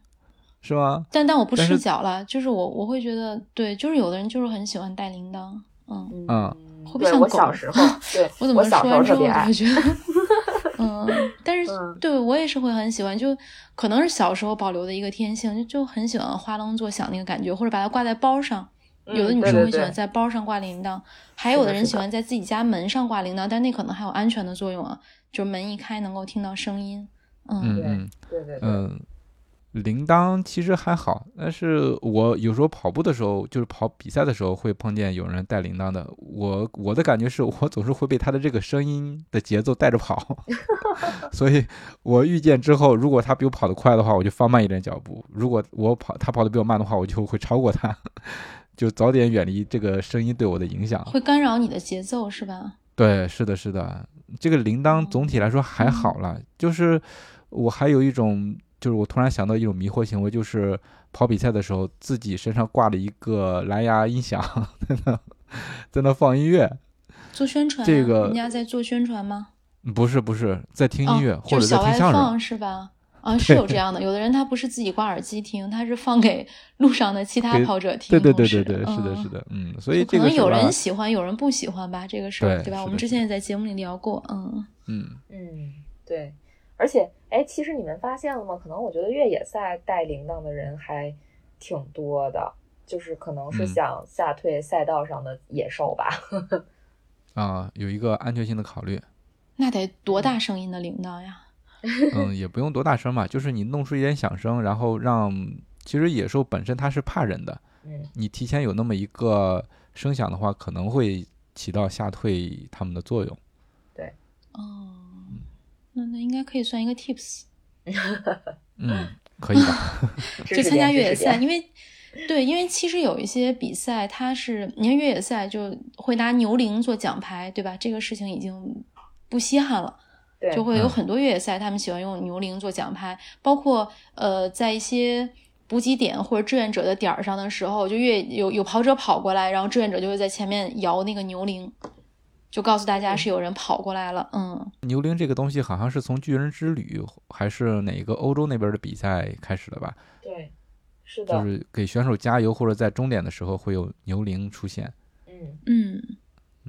是吗？但但我不赤脚了，就是我我会觉得对，就是有的人就是很喜欢戴铃铛，嗯嗯，会不会像狗？我小时候，对 我怎么说完之后我就觉得，嗯，但是对我也是会很喜欢，就可能是小时候保留的一个天性，就就很喜欢哗啷作响那个感觉，或者把它挂在包上。有的女生会喜欢在包上挂铃铛，还有的人喜欢在自己家门上挂铃铛，但那可能还有安全的作用啊，就是门一开能够听到声音。嗯嗯，对对对。嗯，铃铛其实还好，但是我有时候跑步的时候，就是跑比赛的时候会碰见有人带铃铛的。我我的感觉是我总是会被他的这个声音的节奏带着跑，所以我遇见之后，如果他比我跑得快的话，我就放慢一点脚步；如果我跑他跑得比我慢的话，我就会超过他。就早点远离这个声音对我的影响，会干扰你的节奏，是吧？对，是的，是的。这个铃铛总体来说还好了，就是我还有一种，就是我突然想到一种迷惑行为，就是跑比赛的时候自己身上挂了一个蓝牙音响，在那在那放音乐，做宣传。这个人家在做宣传吗？不是，不是在听音乐或者在听相声，是吧？啊，是有这样的，有的人他不是自己挂耳机听，他是放给路上的其他跑者听。对对对对对，是的，是的，嗯，所以可能有人喜欢，有人不喜欢吧，这个事儿，对吧？我们之前也在节目里聊过，嗯嗯嗯，对。而且，哎，其实你们发现了吗？可能我觉得越野赛带铃铛的人还挺多的，就是可能是想吓退赛道上的野兽吧。啊，有一个安全性的考虑。那得多大声音的铃铛呀？嗯，也不用多大声嘛，就是你弄出一点响声，然后让其实野兽本身它是怕人的，嗯，你提前有那么一个声响的话，可能会起到吓退它们的作用。对，哦，那那应该可以算一个 tips。嗯，可以吧？就参加越野赛，因为对，因为其实有一些比赛，它是你看越野赛就会拿牛铃做奖牌，对吧？这个事情已经不稀罕了。就会有很多越野赛，他们喜欢用牛铃做奖牌，包括呃，在一些补给点或者志愿者的点儿上的时候，就越有有跑者跑过来，然后志愿者就会在前面摇那个牛铃，就告诉大家是有人跑过来了。嗯，牛铃这个东西好像是从巨人之旅还是哪个欧洲那边的比赛开始的吧？对，是的，就是给选手加油或者在终点的时候会有牛铃出现。嗯嗯。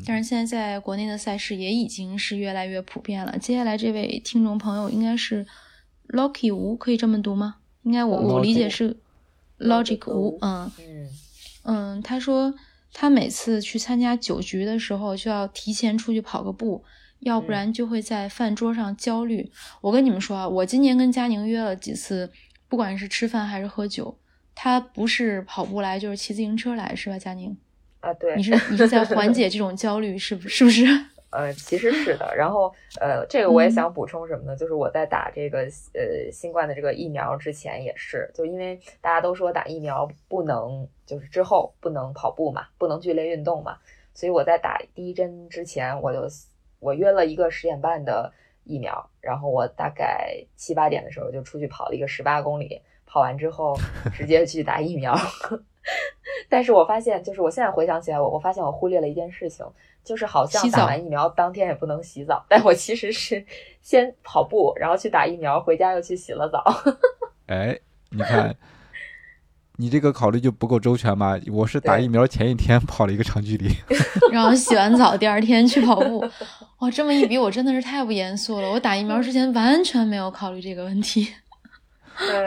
但是现在在国内的赛事也已经是越来越普遍了。接下来这位听众朋友应该是 Lucky 吴，可以这么读吗？应该我我理解是 Logic 吴，嗯嗯嗯，他说他每次去参加酒局的时候，就要提前出去跑个步，要不然就会在饭桌上焦虑。我跟你们说啊，我今年跟佳宁约了几次，不管是吃饭还是喝酒，他不是跑步来，就是骑自行车来，是吧？佳宁，啊，对，你是你是在缓解这种焦虑，是不是不是？呃，其实是的。然后，呃，这个我也嗯想补充什么呢？就是我在打这个呃新冠的这个疫苗之前也是，就因为大家都说打疫苗不能，就是之后不能跑步嘛，不能剧烈运动嘛，所以我在打第一针之前，我就我约了一个十点半的疫苗，然后我大概七八点的时候就出去跑了一个十八公里，跑完之后直接去打疫苗。但是我发现，就是我现在回想起来，我我发现我忽略了一件事情，就是好像洗澡打完疫苗当天也不能洗澡，但我其实是先跑步，然后去打疫苗，回家又去洗了澡。哎，你看，你这个考虑就不够周全吧？我是打疫苗前一天跑了一个长距离，然后洗完澡第二天去跑步。哇，这么一比，我真的是太不严肃了。我打疫苗之前完全没有考虑这个问题。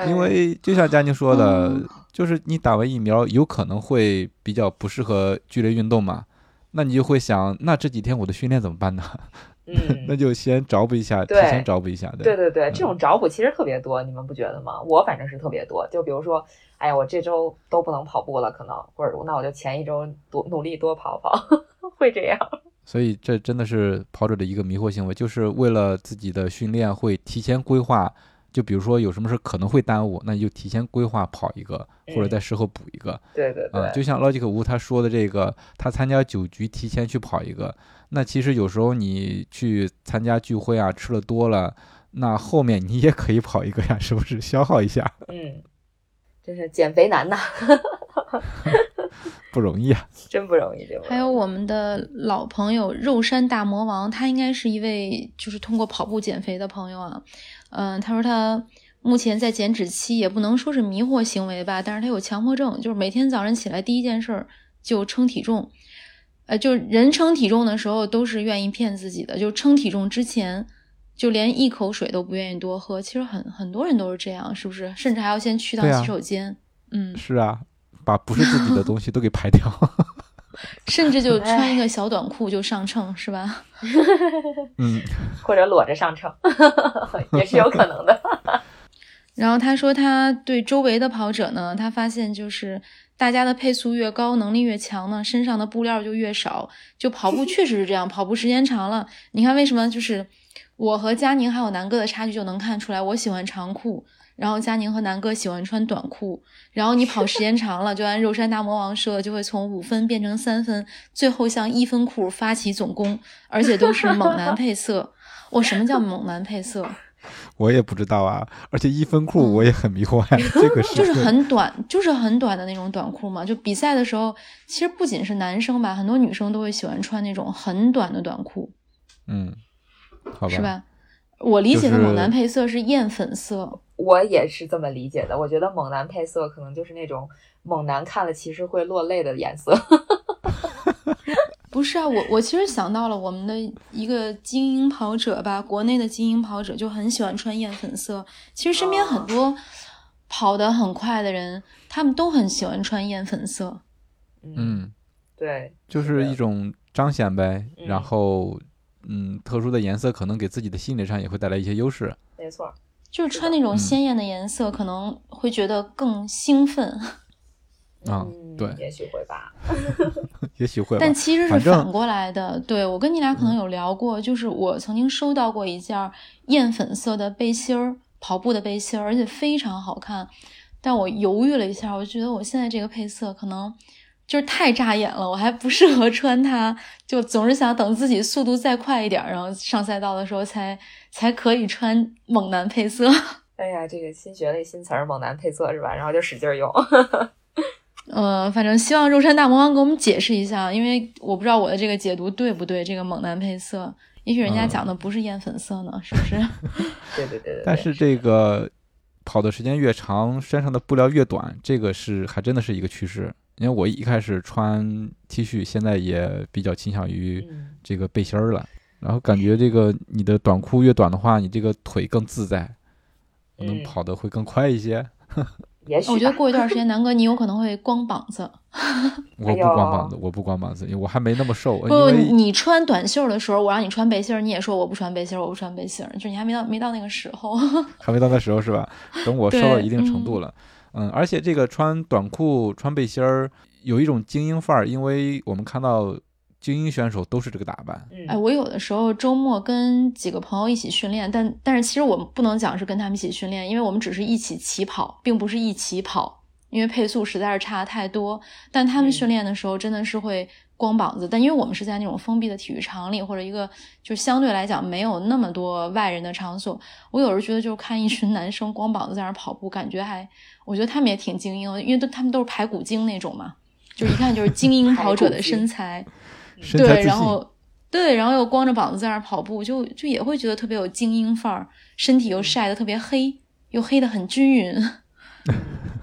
因为就像佳宁说的，嗯就是你打完疫苗有可能会比较不适合剧烈运动嘛，那你就会想，那这几天我的训练怎么办呢？嗯 那嗯，就先找补一下，提前找补一下，对对对，嗯这种找补其实特别多，你们不觉得吗？我反正是特别多。就比如说，哎呀，我这周都不能跑步了，可能或者那我就前一周多努力多跑跑，会这样。所以这真的是跑者的一个迷惑行为，就是为了自己的训练会提前规划。就比如说有什么事可能会耽误，那你就提前规划跑一个，或者嗯在事后补一个。对对对，啊、就像 Logic 吴他说的这个，他参加酒局提前去跑一个，那其实有时候你去参加聚会啊，吃了多了，那后面你也可以跑一个呀，是不是消耗一下？嗯，真是减肥难呐，不容易啊。真不容易，这不容易还有我们的老朋友肉山大魔王，他应该是一位就是通过跑步减肥的朋友啊。嗯、他说他目前在减脂期，也不能说是迷惑行为吧，但是他有强迫症，就是每天早上起来第一件事儿就称体重。呃，就人称体重的时候都是愿意骗自己的，就称体重之前就连一口水都不愿意多喝。其实很很多人都是这样，是不是？甚至还要先去趟洗手间。嗯，是啊，把不是自己的东西都给排掉。甚至就穿一个小短裤就上秤，是吧？嗯，或者裸着上秤，也是有可能的。然后他说，他对周围的跑者呢，他发现就是大家的配速越高，能力越强呢，身上的布料就越少。就跑步确实是这样，跑步时间长了，你看为什么？就是我和佳宁还有南哥的差距就能看出来，我喜欢长裤，然后佳宁和南哥喜欢穿短裤。然后你跑时间长了，就按肉山大魔王说的，就会从五分变成三分，最后向一分裤发起总攻，而且都是猛男配色。我什么叫猛男配色？我也不知道啊，而且一分裤我也很迷惑呀、这个是嗯就是很短，就是很短的那种短裤嘛。就比赛的时候，其实不仅是男生吧，很多女生都会喜欢穿那种很短的短裤，嗯，好吧，是吧？我理解的猛男配色是艳粉色，我也是这么理解的。我觉得猛男配色可能就是那种猛男看了其实会落泪的颜色。不是啊？我我其实想到了我们的一个精英跑者吧，国内的精英跑者就很喜欢穿艳粉色。其实身边很多跑得很快的人，他们都很喜欢穿艳粉色。嗯，嗯，对，就是一种彰显呗。嗯然后，嗯，特殊的颜色可能给自己的心理上也会带来一些优势。没错。就是穿那种嗯鲜艳的颜色，可能会觉得更兴奋。啊嗯对也许会吧。也许会吧但。其实是反过来的，对我跟你俩可能有聊过，就是我曾经收到过一件艳粉色的背心儿，跑步的背心儿，而且非常好看。但我犹豫了一下，我觉得我现在这个配色可能就是太扎眼了，我还不适合穿它，就总是想等自己速度再快一点，然后上赛道的时候才才可以穿猛男配色。哎呀，这个新学了一新词儿，猛男配色是吧？然后就使劲儿用。呃，反正希望肉山大魔王给我们解释一下，因为我不知道我的这个解读对不对。这个猛男配色，也许人家嗯讲的不是艳粉色呢，是不是？对对对对对。但是这个跑的时间越长，身上的布料越短，这个是还真的是一个趋势。因为我一开始穿 T 恤，现在也比较倾向于嗯，这个背心儿了。然后感觉这个你的短裤越短的话，你这个腿更自在，可能嗯跑得会更快一些。也许我觉得过一段时间，南哥你有可能会光膀子。我不光膀子，我不光膀子，因为我还没那么瘦。不，你穿短袖的时候，我让你穿背心儿，你也说我不穿背心儿，我不穿背心儿，就你还没到没到那个时候。还没到那时候是吧？等我瘦到一定程度了，嗯，而且这个穿短裤、穿背心儿有一种精英范儿，因为我们看到。精英选手都是这个打扮。哎，我有的时候周末跟几个朋友一起训练，但但是其实我们不能讲是跟他们一起训练，因为我们只是一起起跑，并不是一起跑，因为配速实在是差的太多。但他们训练的时候真的是会光膀子，但因为我们是在那种封闭的体育场里，或者一个就相对来讲没有那么多外人的场所，我有时候觉得就看一群男生光膀子在那跑步，感觉还我觉得他们也挺精英，因为都他们都是排骨精那种嘛，就一看就是精英跑者的 身材。对，然后对，然后又光着膀子在那儿跑步，就就也会觉得特别有精英范儿，身体又晒得特别黑，又黑得很均匀。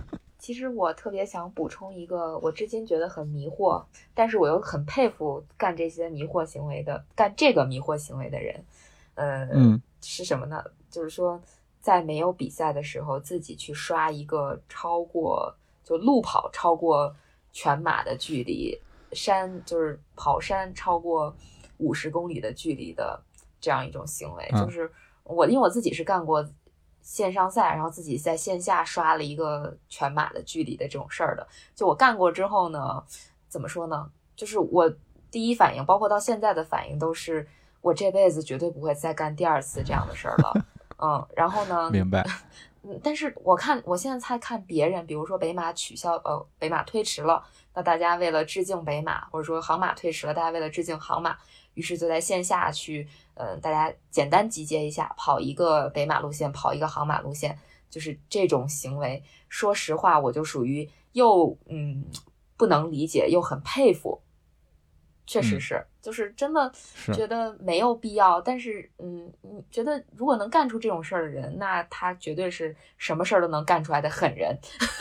其实我特别想补充一个，我至今觉得很迷惑，但是我又很佩服干这些迷惑行为的，干这个迷惑行为的人，呃，嗯，是什么呢？就是说，在没有比赛的时候，自己去刷一个超过就路跑超过全马的距离。山就是跑山超过五十公里的距离的这样一种行为，就是我因为我自己是干过线上赛，然后自己在线下刷了一个全马的距离的这种事儿的。就我干过之后呢，怎么说呢？就是我第一反应，包括到现在的反应，都是我这辈子绝对不会再干第二次这样的事儿了。嗯，然后呢？明白。嗯，但是我看我现在在看别人，比如说北马取消，呃，北马推迟了。那大家为了致敬北马，或者说航马推迟了，大家为了致敬航马，于是就在线下去，嗯，大家简单集结一下，跑一个北马路线，跑一个杭马路线，就是这种行为。说实话，我就属于又嗯不能理解，又很佩服。确实是，就是真的觉得没有必要。但是，嗯，你觉得如果能干出这种事儿的人，那他绝对是什么事儿都能干出来的狠人。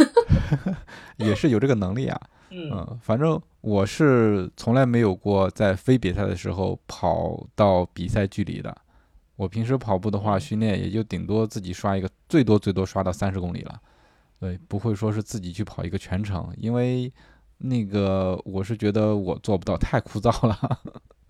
也是有这个能力啊。嗯，反正我是从来没有过在非比赛的时候跑到比赛距离的。我平时跑步的话，训练也就顶多自己刷一个，最多最多刷到三十公里了。对，不会说是自己去跑一个全程，因为那个我是觉得我做不到，太枯燥了。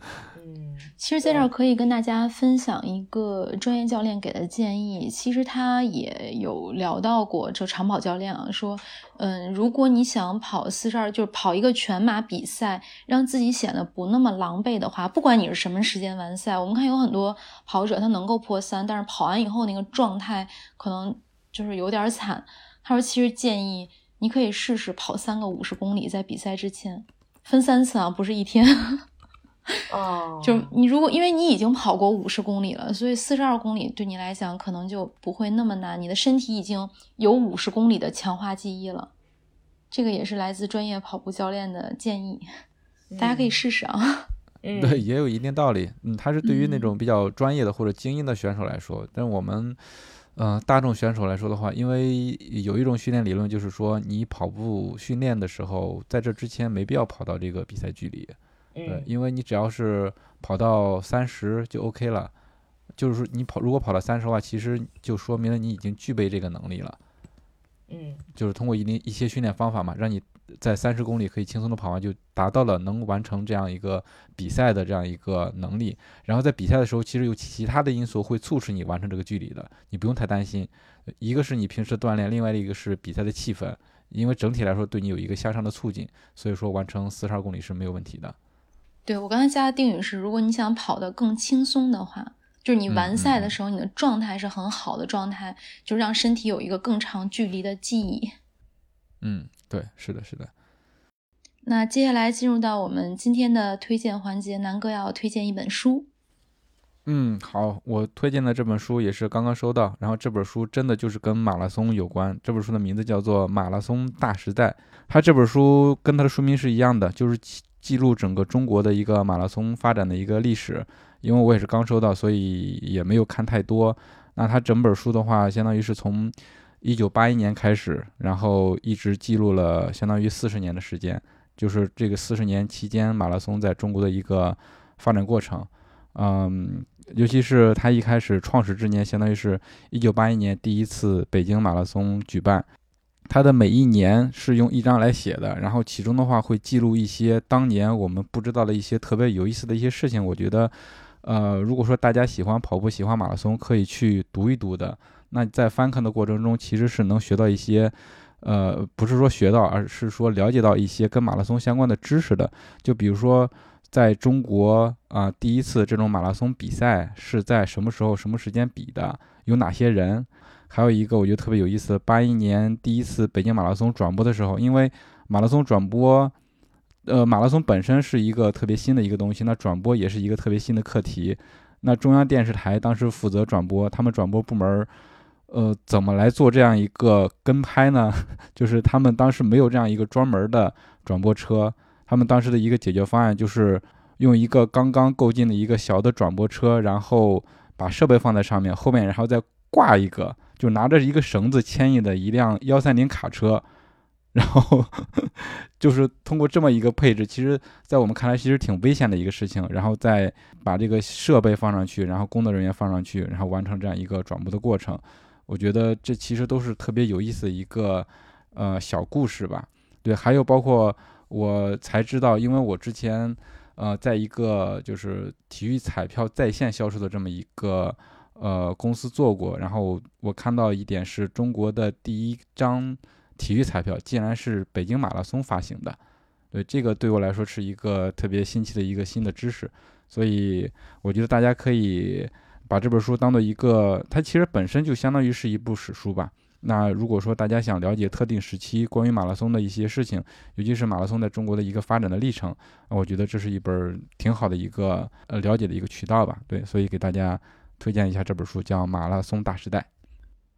其实，在这儿可以跟大家分享一个专业教练给的建议。其实他也有聊到过，就长跑教练啊，说，嗯，如果你想跑四十二，就是跑一个全马比赛，让自己显得不那么狼狈的话，不管你是什么时间完赛，我们看有很多跑者他能够破三，但是跑完以后那个状态可能就是有点惨。他说，其实建议你可以试试跑三个五十公里，在比赛之前分三次啊，不是一天。哦，就你如果因为你已经跑过五十公里了，所以四十二公里对你来讲可能就不会那么难。你的身体已经有五十公里的强化记忆了，这个也是来自专业跑步教练的建议，大家可以试试啊。对，也有一定道理。嗯，他是对于那种比较专业的或者精英的选手来说，但我们，嗯，大众选手来说的话，因为有一种训练理论，就是说你跑步训练的时候，在这之前没必要跑到这个比赛距离。对，因为你只要是跑到三十就 OK 了，就是说你跑如果跑到三十的话，其实就说明了你已经具备这个能力了。嗯，就是通过一定一些训练方法嘛，让你在三十公里可以轻松的跑完，就达到了能完成这样一个比赛的这样一个能力。然后在比赛的时候，其实有其他的因素会促使你完成这个距离的，你不用太担心。一个是你平时锻炼，另外的一个是比赛的气氛，因为整体来说对你有一个向上的促进，所以说完成四十二公里是没有问题的。对我刚才加的定语是，如果你想跑得更轻松的话，就是你完赛的时候，你的状态是很好的状态，就让身体有一个更长距离的记忆。嗯，对，是的，是的。那接下来进入到我们今天的推荐环节，南哥要推荐一本书。嗯，好，我推荐的这本书也是刚刚收到，然后这本书真的就是跟马拉松有关。这本书的名字叫做《马拉松大时代》，它这本书跟它的书名是一样的，就是。记录整个中国的一个马拉松发展的一个历史，因为我也是刚收到，所以也没有看太多。那它整本书的话，相当于是从一九八一年开始，然后一直记录了相当于四十年的时间，就是这个四十年期间马拉松在中国的一个发展过程。嗯，尤其是它一开始创始之年，相当于是一九八一年第一次北京马拉松举办。它的每一年是用一张来写的，然后其中的话会记录一些当年我们不知道的一些特别有意思的一些事情。我觉得，呃，如果说大家喜欢跑步、喜欢马拉松，可以去读一读的。那在翻看的过程中，其实是能学到一些，呃，不是说学到，而是说了解到一些跟马拉松相关的知识的。就比如说，在中国啊，第一次这种马拉松比赛是在什么时候、什么时间比的？有哪些人？还有一个我觉得特别有意思，八一年第一次北京马拉松转播的时候，因为马拉松转播，呃，马拉松本身是一个特别新的一个东西，那转播也是一个特别新的课题。那中央电视台当时负责转播，他们转播部门，呃，怎么来做这样一个跟拍呢？就是他们当时没有这样一个专门的转播车，他们当时的一个解决方案就是用一个刚刚购进的一个小的转播车，然后把设备放在上面，后面然后再挂一个。就拿着一个绳子牵引的一辆幺三零卡车，然后 就是通过这么一个配置，其实，在我们看来其实挺危险的一个事情。然后再把这个设备放上去，然后工作人员放上去，然后完成这样一个转播的过程。我觉得这其实都是特别有意思的一个呃小故事吧。对，还有包括我才知道，因为我之前呃在一个就是体育彩票在线销售的这么一个。呃，公司做过，然后我看到一点是中国的第一张体育彩票竟然是北京马拉松发行的，对这个对我来说是一个特别新奇的一个新的知识，所以我觉得大家可以把这本书当做一个，它其实本身就相当于是一部史书吧。那如果说大家想了解特定时期关于马拉松的一些事情，尤其是马拉松在中国的一个发展的历程，我觉得这是一本挺好的一个呃了解的一个渠道吧。对，所以给大家。推荐一下这本书，叫《马拉松大时代》。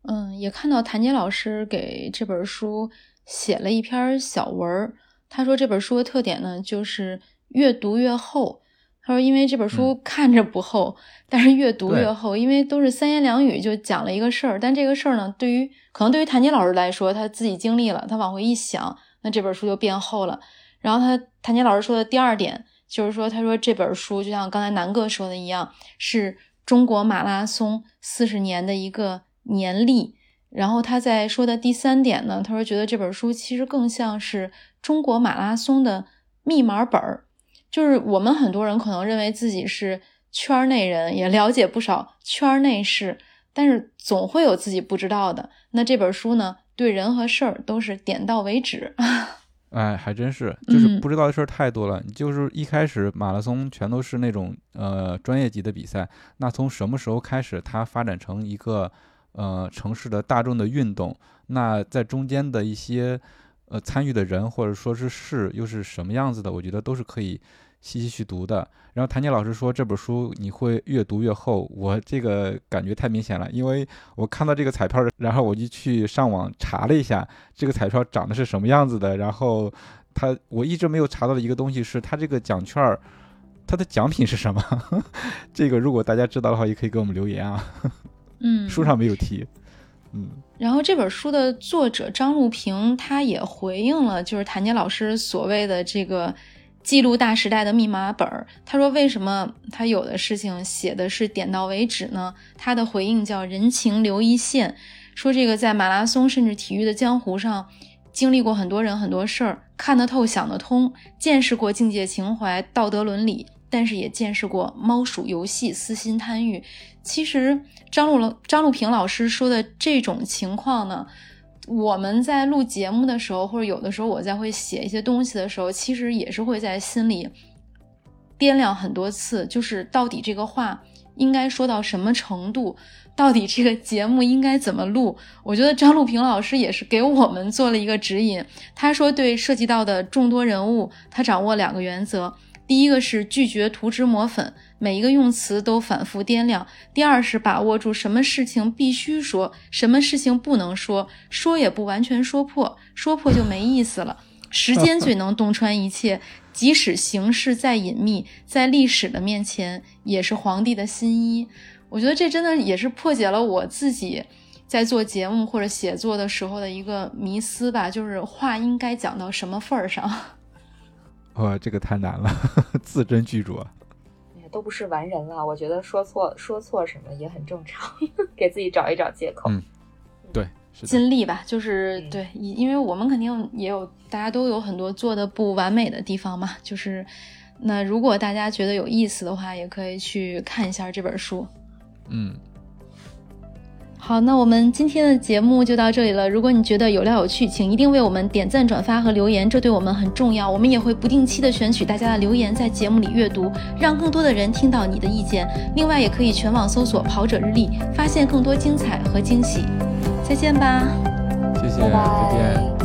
嗯，也看到谭杰老师给这本书写了一篇小文儿。他说这本书的特点呢，就是越读越厚。他说，因为这本书看着不厚，但是越读越厚，因为都是三言两语就讲了一个事儿。但这个事儿呢，对于可能对于谭杰老师来说，他自己经历了，他往回一想，那这本书就变厚了。然后他谭杰老师说的第二点就是说，他说这本书就像刚才南哥说的一样，是。中国马拉松四十年的一个年历，然后他在说的第三点呢，他说觉得这本书其实更像是中国马拉松的密码本儿，就是我们很多人可能认为自己是圈内人，也了解不少圈内事，但是总会有自己不知道的。那这本书呢，对人和事儿都是点到为止。哎，还真是，就是不知道的事儿太多了。就是一开始马拉松全都是那种呃专业级的比赛，那从什么时候开始它发展成一个呃城市的大众的运动？那在中间的一些呃参与的人或者说是事又是什么样子的？我觉得都是可以。细细去读的，然后谭杰老师说这本书你会越读越厚，我这个感觉太明显了，因为我看到这个彩票，然后我就去上网查了一下这个彩票长得是什么样子的，然后他我一直没有查到的一个东西是他这个奖券儿，它的奖品是什么？这个如果大家知道的话，也可以给我们留言啊。嗯，书上没有提。嗯，然后这本书的作者张路平他也回应了，就是谭杰老师所谓的这个。记录大时代的密码本儿，他说：“为什么他有的事情写的是点到为止呢？”他的回应叫“人情留一线”，说这个在马拉松甚至体育的江湖上，经历过很多人很多事儿，看得透想得通，见识过境界情怀、道德伦理，但是也见识过猫鼠游戏、私心贪欲。其实张路张路平老师说的这种情况呢？我们在录节目的时候，或者有的时候我在会写一些东西的时候，其实也是会在心里掂量很多次，就是到底这个话应该说到什么程度，到底这个节目应该怎么录。我觉得张路平老师也是给我们做了一个指引。他说，对涉及到的众多人物，他掌握两个原则。第一个是拒绝涂脂抹粉，每一个用词都反复掂量；第二是把握住什么事情必须说，什么事情不能说，说也不完全说破，说破就没意思了。时间最能洞穿一切，即使形势再隐秘，在历史的面前也是皇帝的新衣。我觉得这真的也是破解了我自己在做节目或者写作的时候的一个迷思吧，就是话应该讲到什么份儿上。哇，这个太难了，字斟句酌。哎呀，都不是完人了，我觉得说错说错什么也很正常，给自己找一找借口。嗯，对，尽力吧，就是对，因为我们肯定也有，大家都有很多做的不完美的地方嘛。就是那如果大家觉得有意思的话，也可以去看一下这本书。嗯。好，那我们今天的节目就到这里了。如果你觉得有料有趣，请一定为我们点赞、转发和留言，这对我们很重要。我们也会不定期的选取大家的留言，在节目里阅读，让更多的人听到你的意见。另外，也可以全网搜索“跑者日历”，发现更多精彩和惊喜。再见吧，谢谢，再见。